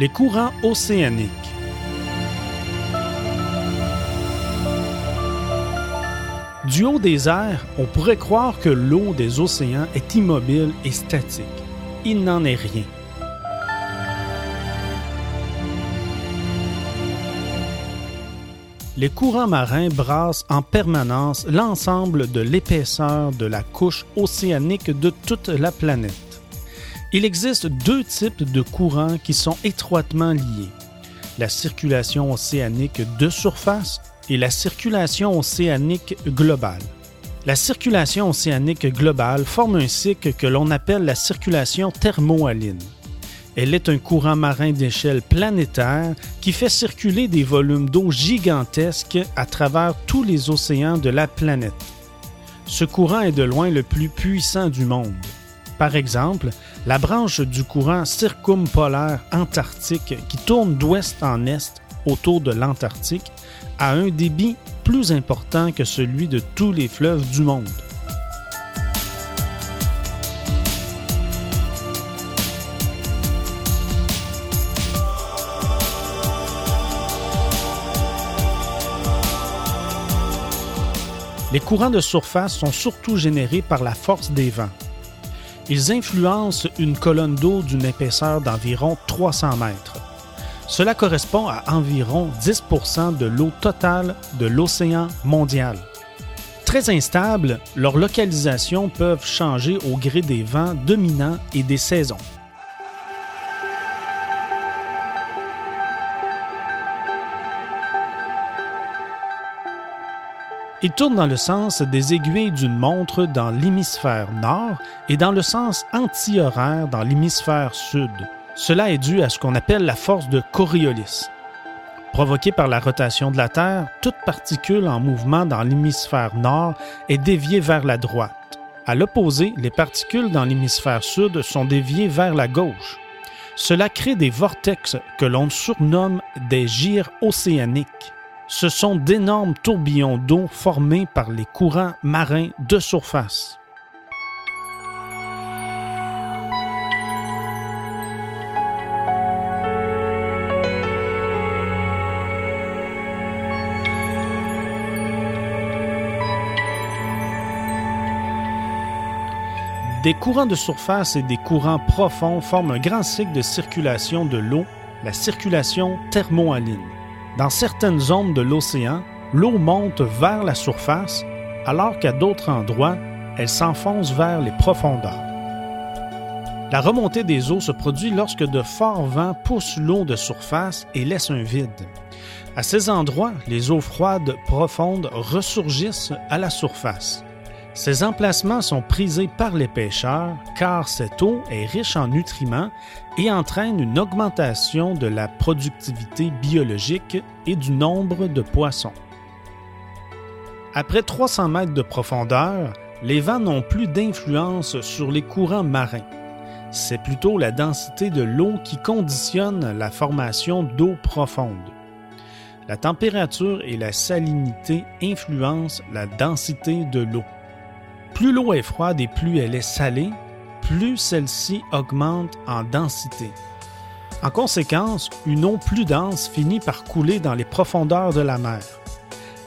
Les courants océaniques. Du haut des airs, on pourrait croire que l'eau des océans est immobile et statique. Il n'en est rien. Les courants marins brassent en permanence l'ensemble de l'épaisseur de la couche océanique de toute la planète. Il existe deux types de courants qui sont étroitement liés. La circulation océanique de surface et la circulation océanique globale. La circulation océanique globale forme un cycle que l'on appelle la circulation thermohaline. Elle est un courant marin d'échelle planétaire qui fait circuler des volumes d'eau gigantesques à travers tous les océans de la planète. Ce courant est de loin le plus puissant du monde. Par exemple, la branche du courant circumpolaire antarctique qui tourne d'ouest en est autour de l'Antarctique a un débit plus important que celui de tous les fleuves du monde. Les courants de surface sont surtout générés par la force des vents. Ils influencent une colonne d'eau d'une épaisseur d'environ 300 mètres. Cela correspond à environ 10% de l'eau totale de l'océan mondial. Très instables, leurs localisations peuvent changer au gré des vents dominants et des saisons. Il tourne dans le sens des aiguilles d'une montre dans l'hémisphère nord et dans le sens anti-horaire dans l'hémisphère sud. Cela est dû à ce qu'on appelle la force de Coriolis. Provoquée par la rotation de la Terre, toute particule en mouvement dans l'hémisphère nord est déviée vers la droite. À l'opposé, les particules dans l'hémisphère sud sont déviées vers la gauche. Cela crée des vortex que l'on surnomme des gyres océaniques ce sont d'énormes tourbillons d'eau formés par les courants marins de surface. Des courants de surface et des courants profonds forment un grand cycle de circulation de l'eau, la circulation thermohaline. Dans certaines zones de l'océan, l'eau monte vers la surface, alors qu'à d'autres endroits, elle s'enfonce vers les profondeurs. La remontée des eaux se produit lorsque de forts vents poussent l'eau de surface et laissent un vide. À ces endroits, les eaux froides profondes ressurgissent à la surface. Ces emplacements sont prisés par les pêcheurs car cette eau est riche en nutriments et entraîne une augmentation de la productivité biologique et du nombre de poissons. Après 300 mètres de profondeur, les vents n'ont plus d'influence sur les courants marins. C'est plutôt la densité de l'eau qui conditionne la formation d'eau profonde. La température et la salinité influencent la densité de l'eau. Plus l'eau est froide et plus elle est salée, plus celle-ci augmente en densité. En conséquence, une eau plus dense finit par couler dans les profondeurs de la mer.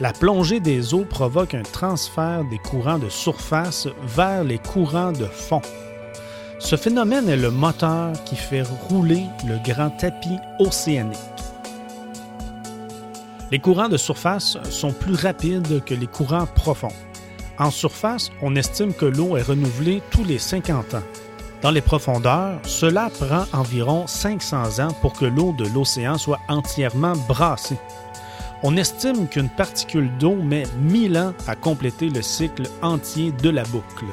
La plongée des eaux provoque un transfert des courants de surface vers les courants de fond. Ce phénomène est le moteur qui fait rouler le grand tapis océanique. Les courants de surface sont plus rapides que les courants profonds. En surface, on estime que l'eau est renouvelée tous les 50 ans. Dans les profondeurs, cela prend environ 500 ans pour que l'eau de l'océan soit entièrement brassée. On estime qu'une particule d'eau met 1000 ans à compléter le cycle entier de la boucle.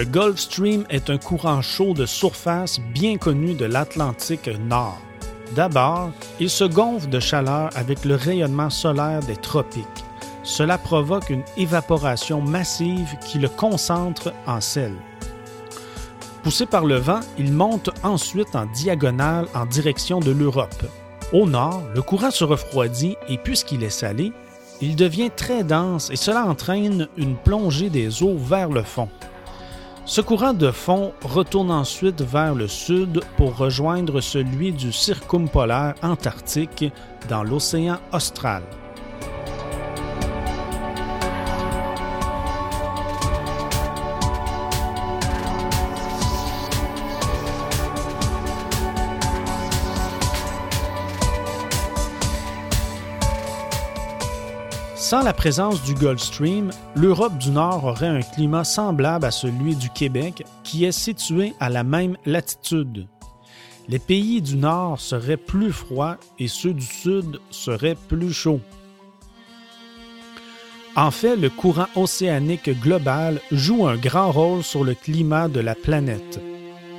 Le Gulf Stream est un courant chaud de surface bien connu de l'Atlantique Nord. D'abord, il se gonfle de chaleur avec le rayonnement solaire des tropiques. Cela provoque une évaporation massive qui le concentre en sel. Poussé par le vent, il monte ensuite en diagonale en direction de l'Europe. Au nord, le courant se refroidit et puisqu'il est salé, il devient très dense et cela entraîne une plongée des eaux vers le fond. Ce courant de fond retourne ensuite vers le sud pour rejoindre celui du circumpolaire antarctique dans l'océan austral. Sans la présence du Gulf Stream, l'Europe du Nord aurait un climat semblable à celui du Québec, qui est situé à la même latitude. Les pays du Nord seraient plus froids et ceux du Sud seraient plus chauds. En fait, le courant océanique global joue un grand rôle sur le climat de la planète.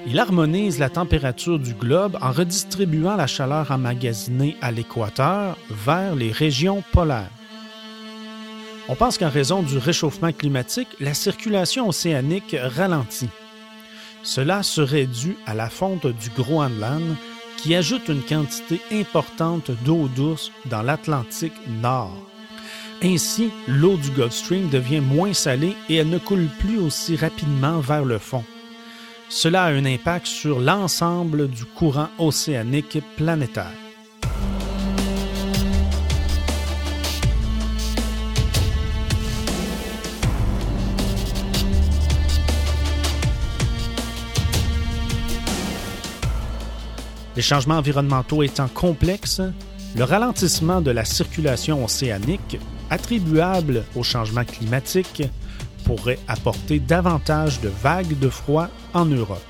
Il harmonise la température du globe en redistribuant la chaleur emmagasinée à l'équateur vers les régions polaires. On pense qu'en raison du réchauffement climatique, la circulation océanique ralentit. Cela serait dû à la fonte du Groenland qui ajoute une quantité importante d'eau douce dans l'Atlantique Nord. Ainsi, l'eau du Gulf Stream devient moins salée et elle ne coule plus aussi rapidement vers le fond. Cela a un impact sur l'ensemble du courant océanique planétaire. Les changements environnementaux étant complexes, le ralentissement de la circulation océanique, attribuable au changement climatique, pourrait apporter davantage de vagues de froid en Europe.